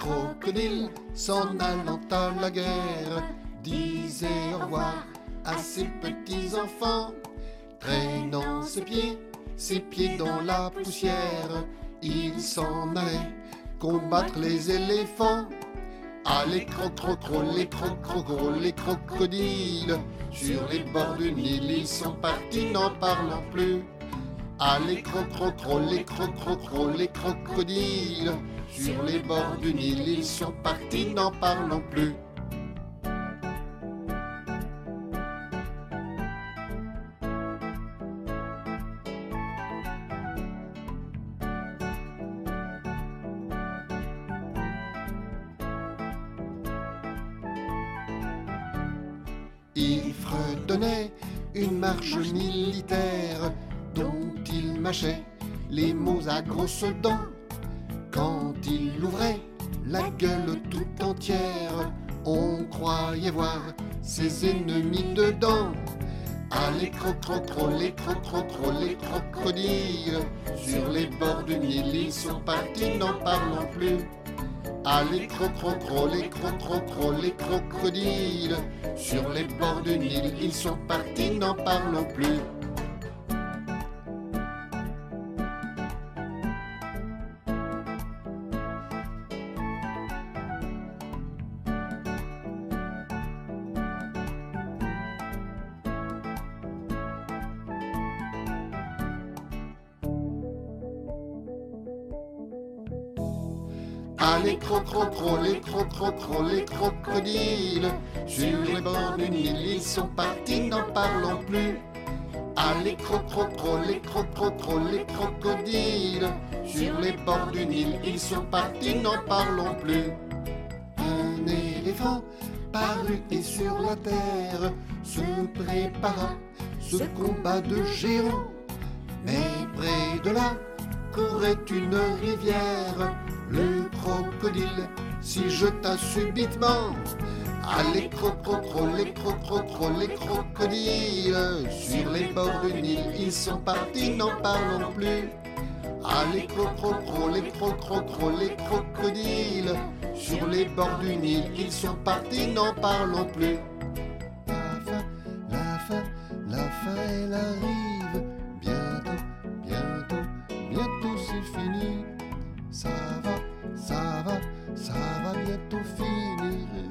crocodile, s'en allant à la guerre, disait au revoir à ses petits enfants, traînant ses pieds, ses pieds dans la poussière, il s'en allait combattre les éléphants. Ah les crocro les crocro les crocodiles. Sur les bords du Nil ils sont partis n'en parlant plus. Ah les crocro les crocro les crocodiles Sur les bords du Nil ils sont partis n'en parlant plus Il fredonnait une marche militaire dont il mâchait les mots à grosses dents. Quand il ouvrait la gueule tout entière, on croyait voir ses ennemis dedans. Ah les crocro les crocro les crocodiles Sur les bords du Nil ils sont partis n'en parlant plus. Ah les les les crocodiles Sur les bords du Nil ils sont partis n'en parlant plus Ah les crocro les crocro les crocodiles. Sur les bords du Nil ils sont partis n'en parlant plus. Ah les crocro les crocro les crocodiles. Sur les bords du Nil ils sont partis n'en parlant plus. Un éléphant parut et sur la terre Se prépara ce combat de géants. Mais près de là courait une rivière le crocodile. S'y jeta subitement. Ah les crocro les crocro les crocodiles. Sur les bords du Nil ils sont partis n'en parlons plus. Les crocro les crocro les crocodiles. Sur les bords du Nil ils sont partis n'en parlons plus. La fin, la fin, la fin elle arrive. Bientôt, bientôt, bientôt c'est fini. Ça ça va, ça va bientôt finir.